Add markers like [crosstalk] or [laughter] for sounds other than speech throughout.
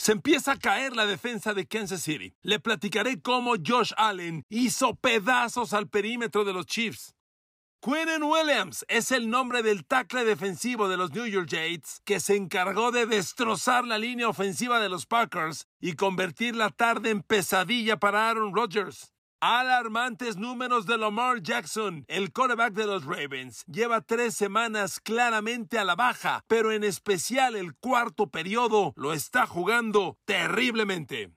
Se empieza a caer la defensa de Kansas City. Le platicaré cómo Josh Allen hizo pedazos al perímetro de los Chiefs. Quinnen Williams es el nombre del tackle defensivo de los New York Jets que se encargó de destrozar la línea ofensiva de los Packers y convertir la tarde en pesadilla para Aaron Rodgers. Alarmantes números de Lamar Jackson, el quarterback de los Ravens. Lleva tres semanas claramente a la baja, pero en especial el cuarto periodo lo está jugando terriblemente.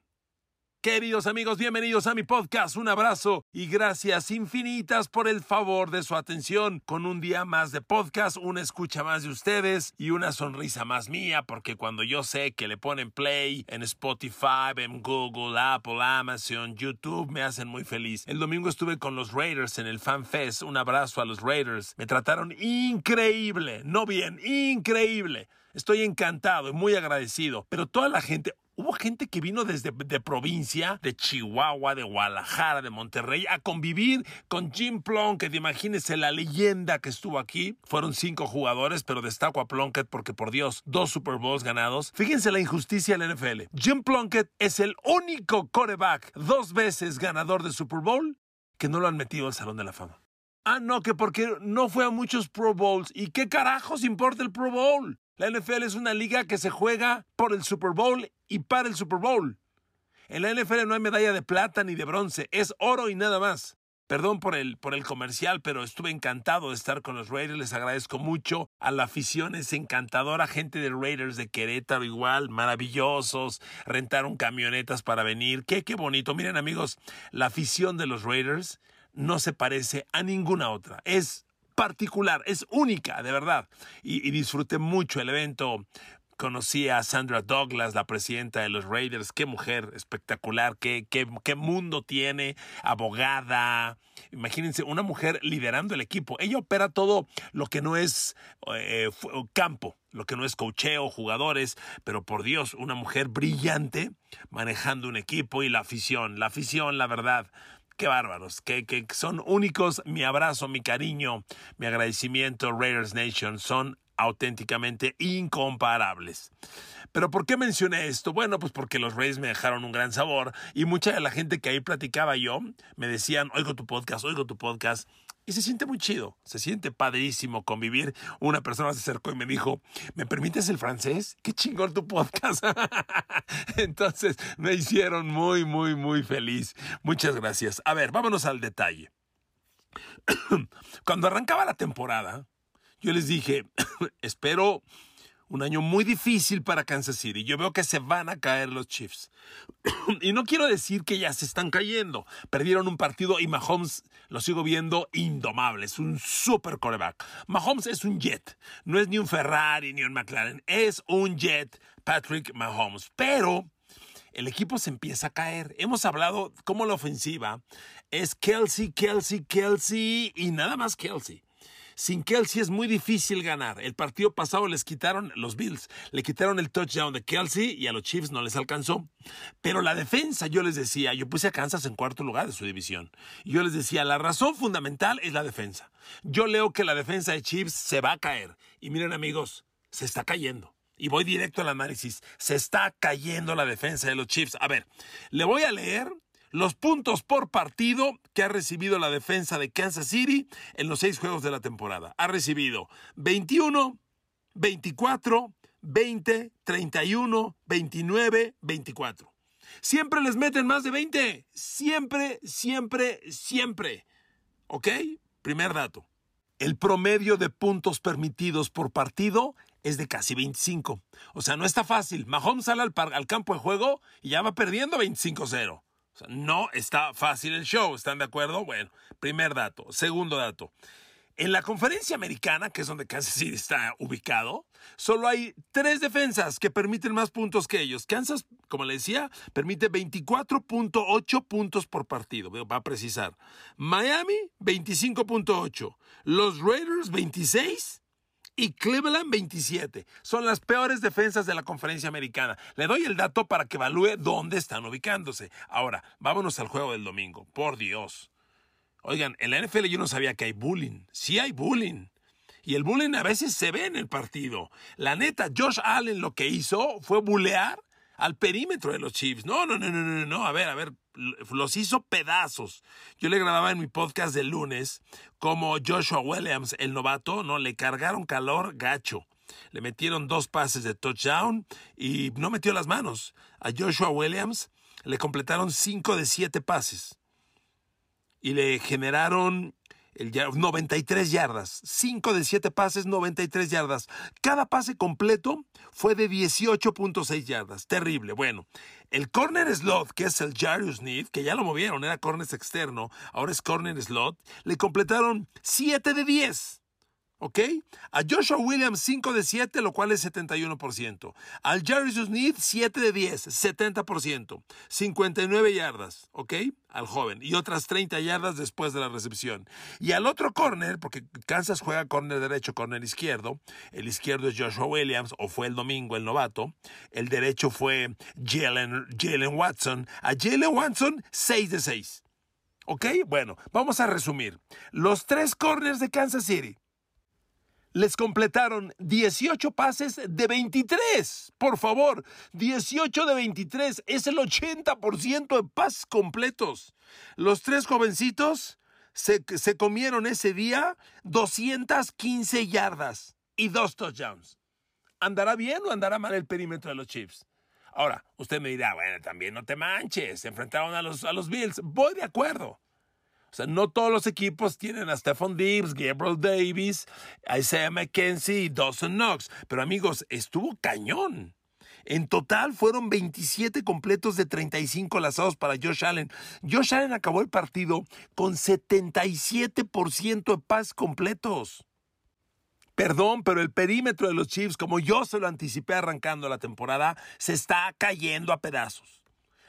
Queridos amigos, bienvenidos a mi podcast. Un abrazo y gracias infinitas por el favor de su atención. Con un día más de podcast, una escucha más de ustedes y una sonrisa más mía, porque cuando yo sé que le ponen play en Spotify, en Google, Apple, Amazon, YouTube, me hacen muy feliz. El domingo estuve con los Raiders en el Fan Fest. Un abrazo a los Raiders. Me trataron increíble, no bien, increíble. Estoy encantado y muy agradecido. Pero toda la gente, Hubo gente que vino desde de provincia, de Chihuahua, de Guadalajara, de Monterrey, a convivir con Jim Plunkett. Imagínense la leyenda que estuvo aquí. Fueron cinco jugadores, pero destaco a Plunkett porque, por Dios, dos Super Bowls ganados. Fíjense la injusticia del NFL. Jim Plunkett es el único coreback dos veces ganador de Super Bowl que no lo han metido al Salón de la Fama. Ah, no, que porque no fue a muchos Pro Bowls. ¿Y qué carajos importa el Pro Bowl? La NFL es una liga que se juega por el Super Bowl y para el Super Bowl. En la NFL no hay medalla de plata ni de bronce, es oro y nada más. Perdón por el, por el comercial, pero estuve encantado de estar con los Raiders. Les agradezco mucho a la afición, es encantadora. Gente de Raiders de Querétaro igual, maravillosos. Rentaron camionetas para venir. Qué, qué bonito. Miren amigos, la afición de los Raiders no se parece a ninguna otra. Es particular, es única, de verdad. Y, y, disfruté mucho el evento. Conocí a Sandra Douglas, la presidenta de los Raiders. Qué mujer espectacular, qué, qué, qué mundo tiene, abogada. Imagínense, una mujer liderando el equipo. Ella opera todo lo que no es eh, campo, lo que no es cocheo, jugadores, pero por Dios, una mujer brillante manejando un equipo y la afición, la afición, la verdad qué bárbaros, que, que, son únicos. Mi abrazo, mi cariño, mi agradecimiento, Raiders Nation, son auténticamente incomparables. Pero ¿por qué mencioné esto? Bueno, pues porque los Rays me dejaron un gran sabor y mucha de la gente que ahí platicaba yo me decían, oigo tu podcast, oigo tu podcast. Y se siente muy chido, se siente padrísimo convivir. Una persona se acercó y me dijo, ¿me permites el francés? Qué chingón tu podcast. [laughs] Entonces me hicieron muy, muy, muy feliz. Muchas gracias. A ver, vámonos al detalle. [coughs] Cuando arrancaba la temporada, yo les dije, [coughs] espero un año muy difícil para Kansas City. Yo veo que se van a caer los Chiefs. [coughs] y no quiero decir que ya se están cayendo. Perdieron un partido y Mahomes lo sigo viendo indomable. Es un super coreback. Mahomes es un jet. No es ni un Ferrari ni un McLaren. Es un jet Patrick Mahomes. Pero el equipo se empieza a caer. Hemos hablado cómo la ofensiva es Kelsey, Kelsey, Kelsey y nada más Kelsey. Sin Kelsey es muy difícil ganar. El partido pasado les quitaron, los Bills, le quitaron el touchdown de Kelsey y a los Chiefs no les alcanzó. Pero la defensa, yo les decía, yo puse a Kansas en cuarto lugar de su división. Yo les decía, la razón fundamental es la defensa. Yo leo que la defensa de Chiefs se va a caer. Y miren amigos, se está cayendo. Y voy directo al análisis. Se está cayendo la defensa de los Chiefs. A ver, le voy a leer los puntos por partido que ha recibido la defensa de Kansas City en los seis juegos de la temporada. Ha recibido 21, 24, 20, 31, 29, 24. Siempre les meten más de 20. Siempre, siempre, siempre. ¿Ok? Primer dato. El promedio de puntos permitidos por partido es de casi 25. O sea, no está fácil. Mahomes sale al, al campo de juego y ya va perdiendo 25-0. No está fácil el show. ¿Están de acuerdo? Bueno, primer dato. Segundo dato. En la conferencia americana, que es donde Kansas City está ubicado, solo hay tres defensas que permiten más puntos que ellos. Kansas, como le decía, permite 24.8 puntos por partido, va a precisar. Miami, 25.8. Los Raiders, 26 y Cleveland 27. Son las peores defensas de la conferencia americana. Le doy el dato para que evalúe dónde están ubicándose. Ahora, vámonos al juego del domingo. Por Dios. Oigan, en la NFL yo no sabía que hay bullying. Sí hay bullying. Y el bullying a veces se ve en el partido. La neta, Josh Allen lo que hizo fue bulear al perímetro de los Chiefs. No, no, no, no, no, no. A ver, a ver, los hizo pedazos. Yo le grababa en mi podcast del lunes como Joshua Williams, el novato, no le cargaron calor gacho. Le metieron dos pases de touchdown y no metió las manos. A Joshua Williams le completaron cinco de siete pases y le generaron el 93 yardas. 5 de 7 pases, 93 yardas. Cada pase completo fue de 18.6 yardas. Terrible. Bueno, el corner slot, que es el Jarius Need, que ya lo movieron, era corner externo, ahora es corner slot, le completaron 7 de 10. ¿Ok? A Joshua Williams 5 de 7, lo cual es 71%. Al Jarvis Smith 7 de 10, 70%. 59 yardas, ¿ok? Al joven. Y otras 30 yardas después de la recepción. Y al otro corner, porque Kansas juega corner derecho, corner izquierdo. El izquierdo es Joshua Williams, o fue el domingo el novato. El derecho fue Jalen, Jalen Watson. A Jalen Watson 6 de 6. ¿Ok? Bueno, vamos a resumir. Los tres corners de Kansas City les completaron 18 pases de 23. Por favor, 18 de 23 es el 80% de pases completos. Los tres jovencitos se, se, comieron ese día 215 yardas y dos touchdowns. ¿Andará bien o andará mal el perímetro de los Chiefs? Ahora, usted me dirá, bueno, también no te manches, se enfrentaron a los, a los Bills. Voy de acuerdo. O sea, no todos los equipos tienen a Stephon Diggs, Gabriel Davis, Isaiah McKenzie y Dawson Knox. Pero amigos, estuvo cañón. En total fueron 27 completos de 35 lazados para Josh Allen. Josh Allen acabó el partido con 77% de pases completos. Perdón, pero el perímetro de los Chiefs, como yo se lo anticipé arrancando la temporada, se está cayendo a pedazos.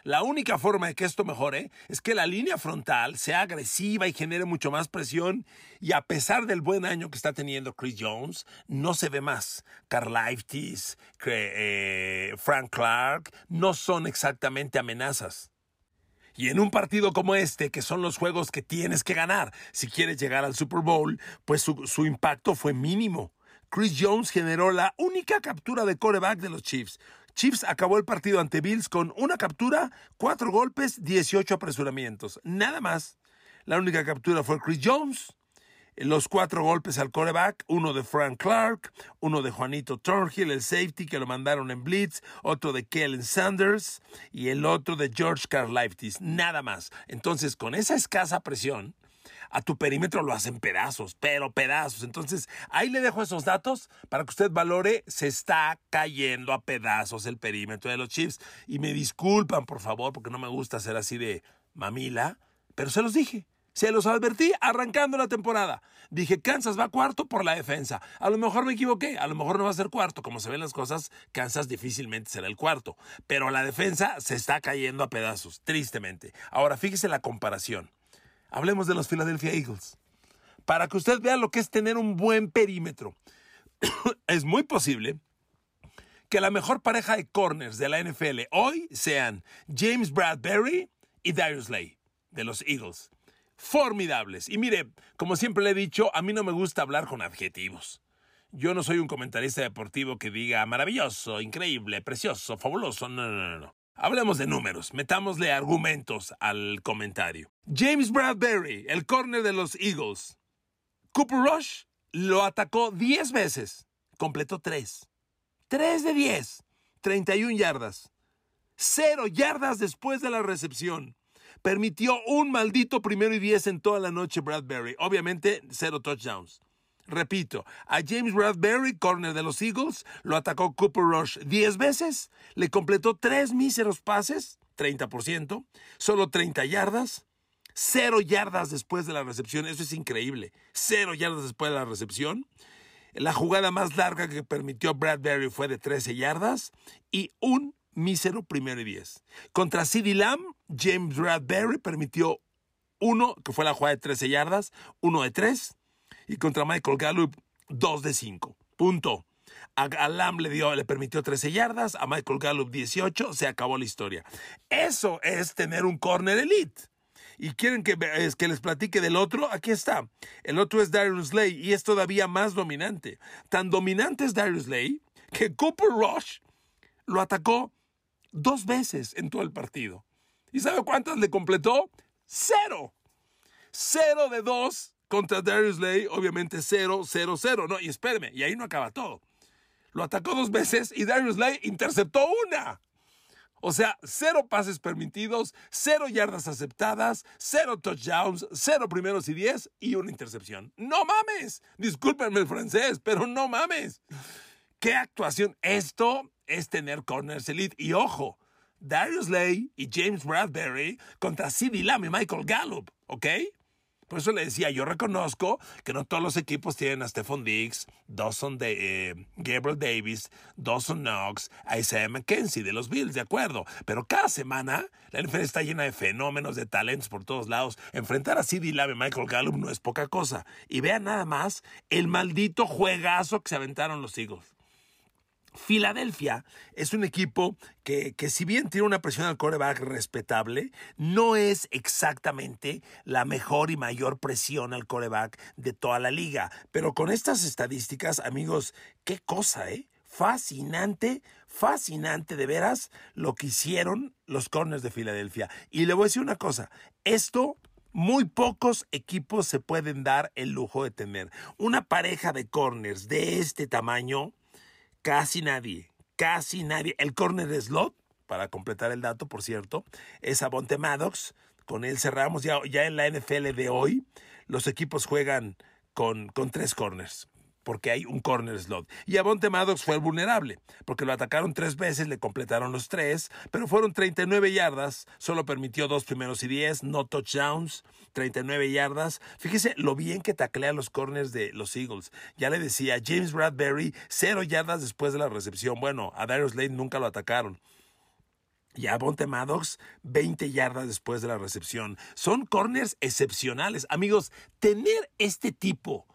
La única forma de que esto mejore es que la línea frontal sea agresiva y genere mucho más presión. Y a pesar del buen año que está teniendo Chris Jones, no se ve más. Carl eh, Frank Clark, no son exactamente amenazas. Y en un partido como este, que son los juegos que tienes que ganar si quieres llegar al Super Bowl, pues su, su impacto fue mínimo. Chris Jones generó la única captura de coreback de los Chiefs. Chiefs acabó el partido ante Bills con una captura, cuatro golpes, 18 apresuramientos. Nada más. La única captura fue Chris Jones. Los cuatro golpes al coreback, uno de Frank Clark, uno de Juanito Thornhill, el safety que lo mandaron en blitz, otro de Kellen Sanders y el otro de George Karlaftis. Nada más. Entonces, con esa escasa presión, a tu perímetro lo hacen pedazos, pero pedazos. Entonces, ahí le dejo esos datos para que usted valore, se está cayendo a pedazos el perímetro de los Chiefs. Y me disculpan, por favor, porque no me gusta ser así de mamila, pero se los dije. Se los advertí arrancando la temporada. Dije, Kansas va cuarto por la defensa. A lo mejor me equivoqué, a lo mejor no va a ser cuarto. Como se ven las cosas, Kansas difícilmente será el cuarto. Pero la defensa se está cayendo a pedazos, tristemente. Ahora, fíjese la comparación. Hablemos de los Philadelphia Eagles. Para que usted vea lo que es tener un buen perímetro. [coughs] es muy posible que la mejor pareja de corners de la NFL hoy sean James Bradbury y Darius Lay de los Eagles. Formidables. Y mire, como siempre le he dicho, a mí no me gusta hablar con adjetivos. Yo no soy un comentarista deportivo que diga maravilloso, increíble, precioso, fabuloso. No, no, no, no. Hablemos de números, metámosle argumentos al comentario. James Bradbury, el corner de los Eagles. Cooper Rush lo atacó 10 veces, completó 3. 3 de 10, 31 yardas. 0 yardas después de la recepción. Permitió un maldito primero y diez en toda la noche Bradbury. Obviamente, cero touchdowns. Repito, a James Bradbury, corner de los Eagles, lo atacó Cooper Rush 10 veces, le completó tres míseros pases, 30%, solo 30 yardas, cero yardas después de la recepción, eso es increíble, cero yardas después de la recepción. La jugada más larga que permitió Bradbury fue de 13 yardas y un mísero primero y 10. Contra CeeDee Lamb, James Bradbury permitió uno, que fue la jugada de 13 yardas, uno de 3 y contra Michael Gallup 2 de 5. Punto. A Lamb le, dio, le permitió 13 yardas, a Michael Gallup 18, se acabó la historia. Eso es tener un corner elite. ¿Y quieren que, que les platique del otro? Aquí está. El otro es Darius Slay y es todavía más dominante. Tan dominante es Darius Slay que Cooper Rush lo atacó dos veces en todo el partido. ¿Y sabe cuántas le completó? Cero. Cero de dos contra Darius Lay, obviamente 0-0-0, ¿no? Y espéreme, y ahí no acaba todo. Lo atacó dos veces y Darius Lay interceptó una. O sea, cero pases permitidos, cero yardas aceptadas, cero touchdowns, cero primeros y diez y una intercepción. ¡No mames! Discúlpenme el francés, pero no mames. ¡Qué actuación! Esto es tener corners elite. Y ojo, Darius Lay y James Bradbury contra CeeDee Lamb y Michael Gallup, ¿ok? Por eso le decía, yo reconozco que no todos los equipos tienen a Stephon Diggs, Dawson de, eh, Gabriel Davis, Dawson Knox, a Isaiah McKenzie de los Bills, de acuerdo. Pero cada semana la NFL está llena de fenómenos, de talentos por todos lados. Enfrentar a CD Lamb y Michael Gallup no es poca cosa. Y vean nada más el maldito juegazo que se aventaron los Eagles. Filadelfia es un equipo que, que, si bien tiene una presión al coreback respetable, no es exactamente la mejor y mayor presión al coreback de toda la liga. Pero con estas estadísticas, amigos, qué cosa, ¿eh? Fascinante, fascinante de veras lo que hicieron los corners de Filadelfia. Y le voy a decir una cosa, esto muy pocos equipos se pueden dar el lujo de tener. Una pareja de corners de este tamaño, Casi nadie, casi nadie. El corner slot, para completar el dato, por cierto, es Abonte Maddox. Con él cerramos ya, ya en la NFL de hoy. Los equipos juegan con, con tres corners porque hay un corner slot. Y Avonte Maddox fue el vulnerable, porque lo atacaron tres veces, le completaron los tres, pero fueron 39 yardas, solo permitió dos primeros y diez, no touchdowns, 39 yardas. Fíjese lo bien que taclea los corners de los Eagles. Ya le decía, James Bradbury, cero yardas después de la recepción. Bueno, a Darius Lane nunca lo atacaron. Y a Bonte Maddox, 20 yardas después de la recepción. Son corners excepcionales. Amigos, tener este tipo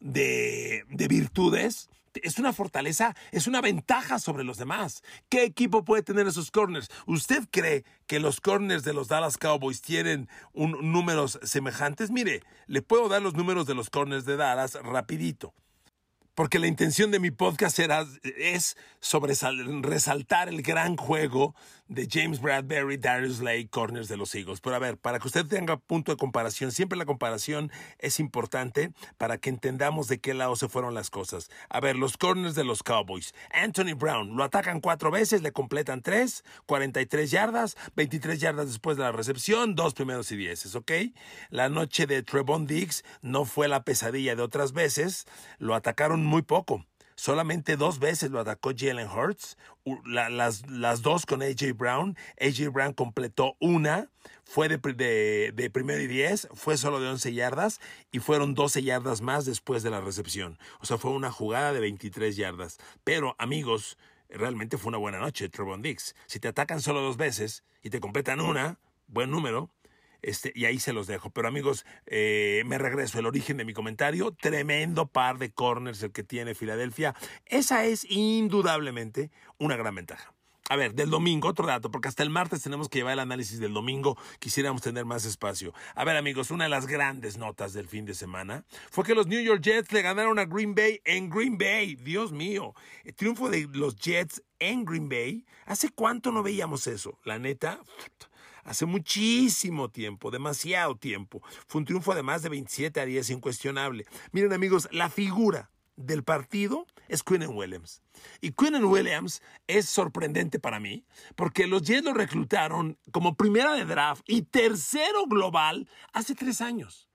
de, virtudes, es una fortaleza, es una ventaja sobre los demás. ¿Qué equipo puede tener esos corners? ¿Usted cree que los corners de los Dallas Cowboys tienen un, números semejantes? Mire, le puedo dar los números de los corners de Dallas rapidito porque la intención de mi podcast era, es resaltar el gran juego de James Bradbury, Darius Lake, corners de los Eagles. Pero a ver, para que usted tenga punto de comparación, siempre la comparación es importante para que entendamos de qué lado se fueron las cosas. A ver, los corners de los Cowboys. Anthony Brown lo atacan cuatro veces, le completan tres, 43 yardas, 23 yardas después de la recepción, dos primeros y dieces, ¿ok? La noche de Trevon Diggs no fue la pesadilla de otras veces, lo atacaron muy poco. Solamente dos veces lo atacó Jalen Hurts, las, las, dos con AJ Brown. AJ Brown completó una, fue de, de, primero y diez, fue solo de 11 yardas y fueron 12 yardas más después de la recepción. O sea, fue una jugada de 23 yardas. Pero, amigos, realmente fue una buena noche, Trevon Dix. Si te atacan solo dos veces y te completan una, buen número, este, y ahí se los dejo. Pero amigos, eh, me regreso. El origen de mi comentario, tremendo par de corners el que tiene Filadelfia. Esa es indudablemente una gran ventaja. A ver, del domingo, otro dato, porque hasta el martes tenemos que llevar el análisis del domingo, quisiéramos tener más espacio. A ver, amigos, una de las grandes notas del fin de semana fue que los New York Jets le ganaron a Green Bay en Green Bay. Dios mío, el triunfo de los Jets en Green Bay. ¿Hace cuánto no veíamos eso? La neta, hace muchísimo tiempo, demasiado tiempo. Fue un triunfo de más de 27 a 10, incuestionable. Miren amigos, la figura del partido es Quinnen Williams. Y Quinnen Williams es sorprendente para mí porque los Jets lo reclutaron como primera de draft y tercero global hace tres años.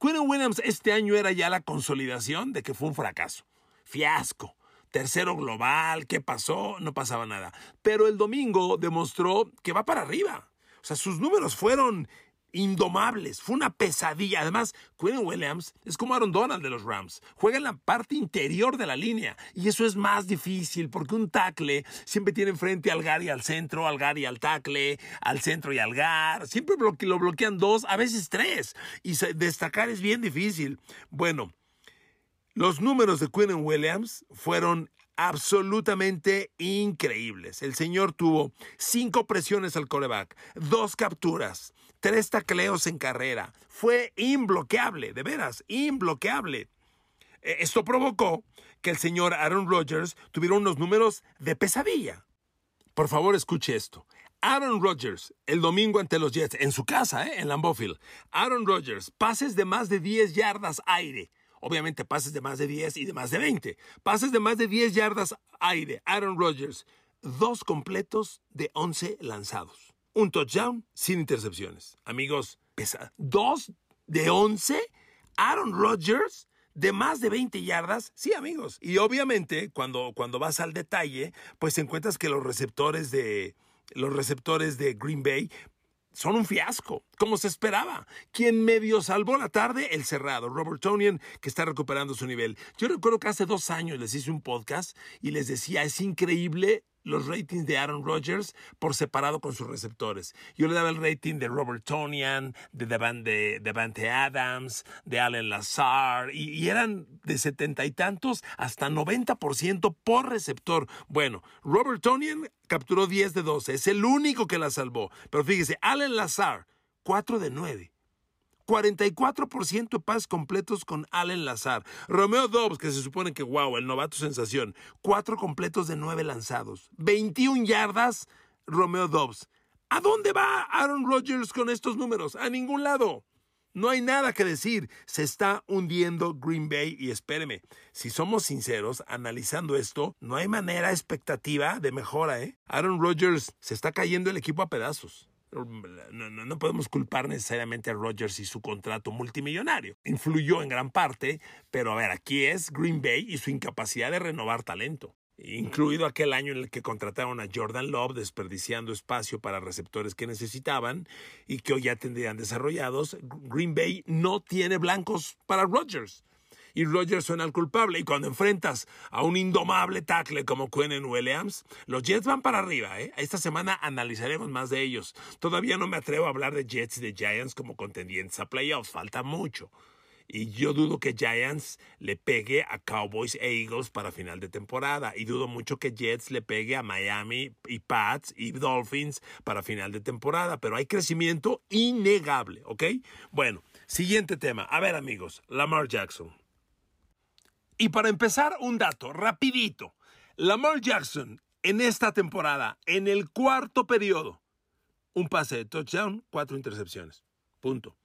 Quinnen Williams este año era ya la consolidación de que fue un fracaso. Fiasco. Tercero global, ¿qué pasó? No pasaba nada. Pero el domingo demostró que va para arriba. O sea, sus números fueron indomables. Fue una pesadilla. Además, Quinn Williams es como Aaron Donald de los Rams. Juega en la parte interior de la línea. Y eso es más difícil porque un tackle siempre tiene enfrente al Gar y al centro, al Gar y al tackle, al centro y al Gar. Siempre lo bloquean dos, a veces tres. Y destacar es bien difícil. Bueno, los números de Quinn Williams fueron absolutamente increíbles. El señor tuvo cinco presiones al coreback, dos capturas, tres tacleos en carrera. Fue imbloqueable, de veras, imbloqueable. E, esto provocó que el señor Aaron Rodgers tuviera unos números de pesadilla. Por favor, escuche esto. Aaron Rodgers, el domingo ante los Jets, en su casa, ¿eh? en Lambeau Field. Aaron Rodgers, pases de más de 10 yardas aire. Obviamente pases de más de 10 y de más de 20. Pases de más de 10 yardas aire. Aaron Rodgers, dos completos de 11 lanzados un touchdown sin intercepciones. Amigos, pesa dos de 11. Aaron Rodgers de más de 20 yardas. Sí, amigos. Y obviamente, cuando, cuando vas al detalle, pues encuentras que los receptores de los receptores de Green Bay son un fiasco, como se esperaba. Quien medio salvó la tarde, el cerrado, Robert Tonian, que está recuperando su nivel. Yo recuerdo que hace dos años les hice un podcast y les decía, es increíble los ratings de Aaron Rodgers por separado con sus receptores. Yo le daba el rating de Robert Tonian, de Devante Adams, de Allen Lazar, y, eran de setenta y tantos hasta 90% por receptor. Bueno, Robert Tonian capturó 10 de 12, es el único que la salvó. Pero fíjese, Allen Lazar, 4 de 9. 44% de pases completos con Allen Lazar. Romeo Dobbs, que se supone que, wow, el novato sensación. 4 completos de 9 lanzados. 21 yardas, Romeo Dobbs. ¿A dónde va Aaron Rodgers con estos números? A ningún lado. No hay nada que decir. Se está hundiendo Green Bay y espéreme, si somos sinceros, analizando esto, no hay manera expectativa de mejora, ¿eh? Aaron Rodgers se está cayendo el equipo a pedazos. No, podemos culpar necesariamente a Rodgers y su contrato multimillonario. Influyó en gran parte, pero a ver, aquí es Green Bay y su incapacidad de renovar talento. Incluido aquel año en el que contrataron a Jordan Love, desperdiciando espacio para receptores que necesitaban y que hoy ya tendrían desarrollados. Green Bay no tiene blancos para Rodgers y Rodgers suena al culpable. Y cuando enfrentas a un indomable tackle como Quinn Williams, los Jets van para arriba. ¿eh? Esta semana analizaremos más de ellos. Todavía no me atrevo a hablar de Jets y de Giants como contendientes a playoffs. Falta mucho. Y yo dudo que Giants le pegue a Cowboys e Eagles para final de temporada. Y dudo mucho que Jets le pegue a Miami y Pats y Dolphins para final de temporada. Pero hay crecimiento innegable, ¿ok? Bueno, siguiente tema. A ver amigos, Lamar Jackson. Y para empezar, un dato, rapidito. Lamar Jackson en esta temporada, en el cuarto periodo, un pase de touchdown, cuatro intercepciones. Punto.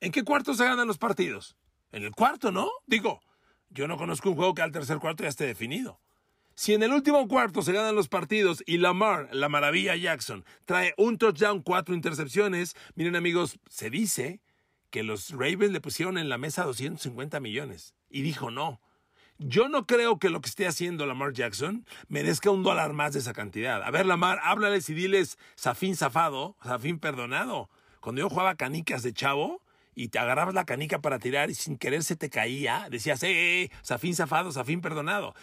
¿En qué cuarto se ganan los partidos? En el cuarto, ¿no? Digo, yo no conozco un juego que al tercer cuarto ya esté definido. Si en el último cuarto se ganan los partidos y Lamar, la maravilla Jackson, trae un touchdown, cuatro intercepciones, miren amigos, se dice que los Ravens le pusieron en la mesa 250 millones y dijo no. Yo no creo que lo que esté haciendo Lamar Jackson merezca un dólar más de esa cantidad. A ver, Lamar, háblales y diles Zafín zafado, Zafín perdonado. Cuando yo jugaba canicas de chavo y te agarrabas la canica para tirar y sin querer se te caía, decías, eh, eh, eh Zafín zafado, Zafín perdonado.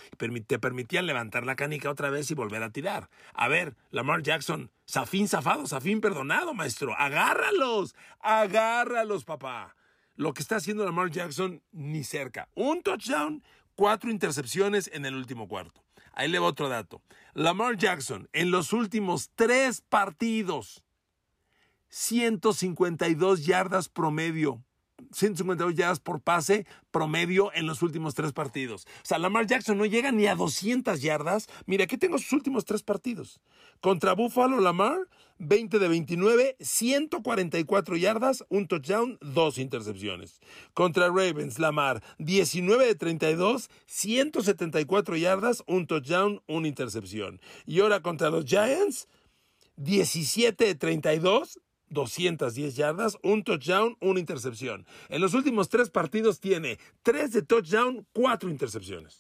Te permitían levantar la canica otra vez y volver a tirar. A ver, Lamar Jackson, Zafín zafado, Zafín perdonado, maestro. Agárralos, agárralos, papá. Lo que está haciendo Lamar Jackson, ni cerca. Un touchdown cuatro intercepciones en el último cuarto. Ahí le va otro dato. Lamar Jackson, en los últimos tres partidos, 152 yardas promedio 152 yardas por pase promedio en los últimos tres partidos. O sea, Lamar Jackson no llega ni a 200 yardas. Mira, aquí tengo sus últimos tres partidos. Contra Buffalo, Lamar, 20 de 29, 144 yardas, un touchdown, dos intercepciones. Contra Ravens, Lamar, 19 de 32, 174 yardas, un touchdown, una intercepción. Y ahora contra los Giants, 17 de 32, 210 yardas, un touchdown, una intercepción. En los últimos tres partidos tiene 3 de touchdown, 4 intercepciones.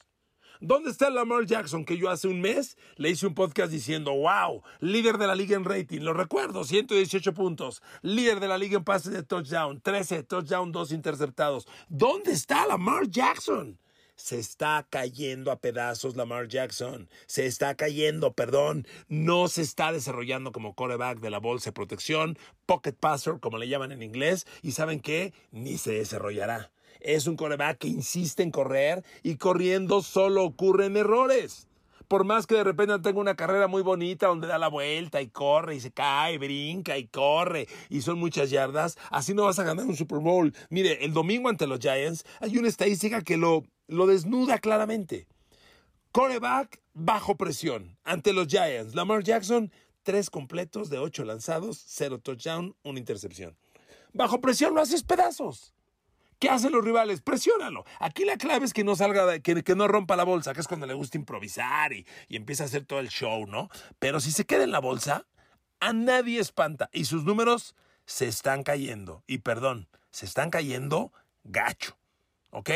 ¿Dónde está Lamar Jackson? Que yo hace un mes le hice un podcast diciendo, wow, líder de la liga en rating. Lo recuerdo, 118 puntos. Líder de la liga en pases de touchdown, 13 touchdown, 2 interceptados. ¿Dónde está Lamar Jackson? Se está cayendo a pedazos Lamar Jackson. Se está cayendo, perdón. No se está desarrollando como coreback de la bolsa de protección, pocket passer, como le llaman en inglés. Y saben qué? Ni se desarrollará. Es un coreback que insiste en correr y corriendo solo ocurren errores. Por más que de repente tenga una carrera muy bonita donde da la vuelta y corre y se cae, brinca y corre y son muchas yardas, así no vas a ganar un Super Bowl. Mire, el domingo ante los Giants hay una estadística que lo, lo desnuda claramente. Coreback bajo presión ante los Giants. Lamar Jackson, tres completos de ocho lanzados, cero touchdown, una intercepción. Bajo presión lo haces pedazos. ¿Qué hacen los rivales? Presiónalo. Aquí la clave es que no salga, que, que no rompa la bolsa, que es cuando le gusta improvisar y, y empieza a hacer todo el show, ¿no? Pero si se queda en la bolsa, a nadie espanta y sus números se están cayendo. Y perdón, se están cayendo gacho. ¿Ok?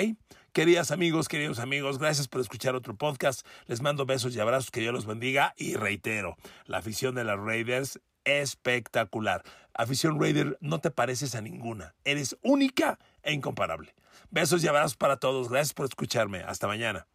Queridas amigos, queridos amigos, gracias por escuchar otro podcast. Les mando besos y abrazos, que Dios los bendiga. Y reitero, la afición de las Raiders espectacular. Afición Raider, no te pareces a ninguna. Eres única e incomparable. Besos y abrazos para todos. Gracias por escucharme. Hasta mañana.